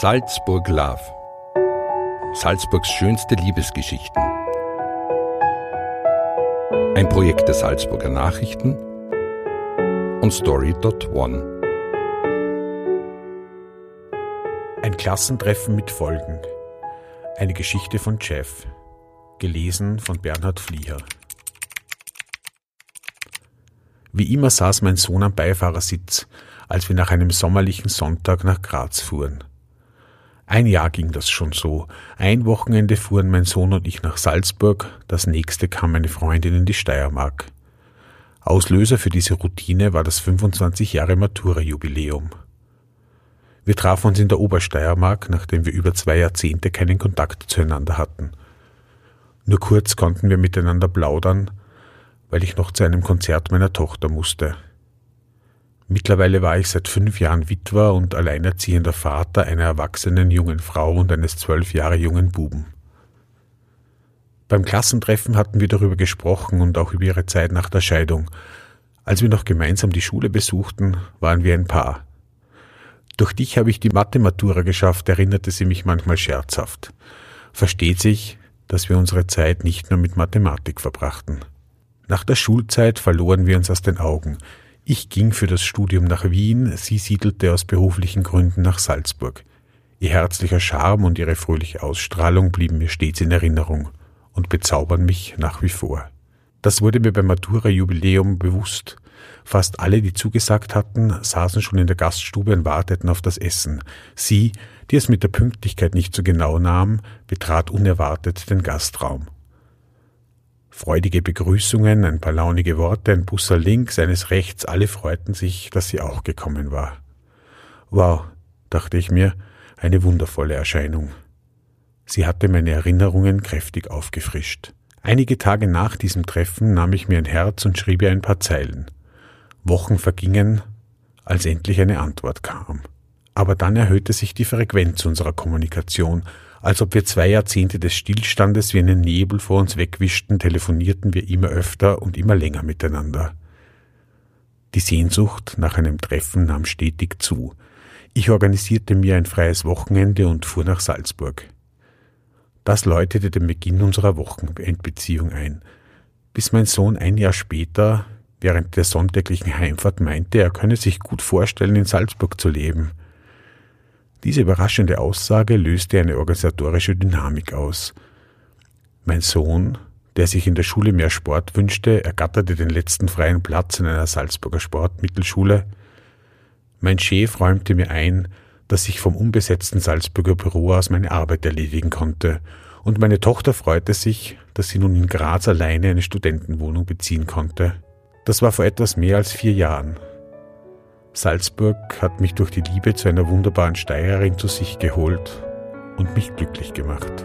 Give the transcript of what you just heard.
Salzburg Love. Salzburgs schönste Liebesgeschichten. Ein Projekt der Salzburger Nachrichten und Story.one. Ein Klassentreffen mit Folgen. Eine Geschichte von Jeff. Gelesen von Bernhard Flieher. Wie immer saß mein Sohn am Beifahrersitz, als wir nach einem sommerlichen Sonntag nach Graz fuhren. Ein Jahr ging das schon so. Ein Wochenende fuhren mein Sohn und ich nach Salzburg, das nächste kam meine Freundin in die Steiermark. Auslöser für diese Routine war das 25 Jahre Matura-Jubiläum. Wir trafen uns in der Obersteiermark, nachdem wir über zwei Jahrzehnte keinen Kontakt zueinander hatten. Nur kurz konnten wir miteinander plaudern, weil ich noch zu einem Konzert meiner Tochter musste. Mittlerweile war ich seit fünf Jahren Witwer und alleinerziehender Vater einer erwachsenen jungen Frau und eines zwölf Jahre jungen Buben. Beim Klassentreffen hatten wir darüber gesprochen und auch über ihre Zeit nach der Scheidung. Als wir noch gemeinsam die Schule besuchten, waren wir ein Paar. Durch dich habe ich die Mathematura geschafft, erinnerte sie mich manchmal scherzhaft. Versteht sich, dass wir unsere Zeit nicht nur mit Mathematik verbrachten. Nach der Schulzeit verloren wir uns aus den Augen. Ich ging für das Studium nach Wien, sie siedelte aus beruflichen Gründen nach Salzburg. Ihr herzlicher Charme und ihre fröhliche Ausstrahlung blieben mir stets in Erinnerung und bezaubern mich nach wie vor. Das wurde mir beim Matura-Jubiläum bewusst. Fast alle, die zugesagt hatten, saßen schon in der Gaststube und warteten auf das Essen. Sie, die es mit der Pünktlichkeit nicht so genau nahm, betrat unerwartet den Gastraum. Freudige Begrüßungen, ein paar launige Worte, ein Busser links, eines rechts, alle freuten sich, dass sie auch gekommen war. Wow, dachte ich mir, eine wundervolle Erscheinung. Sie hatte meine Erinnerungen kräftig aufgefrischt. Einige Tage nach diesem Treffen nahm ich mir ein Herz und schrieb ihr ein paar Zeilen. Wochen vergingen, als endlich eine Antwort kam. Aber dann erhöhte sich die Frequenz unserer Kommunikation, als ob wir zwei Jahrzehnte des Stillstandes wie einen Nebel vor uns wegwischten, telefonierten wir immer öfter und immer länger miteinander. Die Sehnsucht nach einem Treffen nahm stetig zu. Ich organisierte mir ein freies Wochenende und fuhr nach Salzburg. Das läutete den Beginn unserer Wochenendbeziehung ein, bis mein Sohn ein Jahr später, während der sonntäglichen Heimfahrt, meinte, er könne sich gut vorstellen, in Salzburg zu leben – diese überraschende Aussage löste eine organisatorische Dynamik aus. Mein Sohn, der sich in der Schule mehr Sport wünschte, ergatterte den letzten freien Platz in einer Salzburger Sportmittelschule. Mein Chef räumte mir ein, dass ich vom unbesetzten Salzburger Büro aus meine Arbeit erledigen konnte, und meine Tochter freute sich, dass sie nun in Graz alleine eine Studentenwohnung beziehen konnte. Das war vor etwas mehr als vier Jahren. Salzburg hat mich durch die Liebe zu einer wunderbaren Steirerin zu sich geholt und mich glücklich gemacht.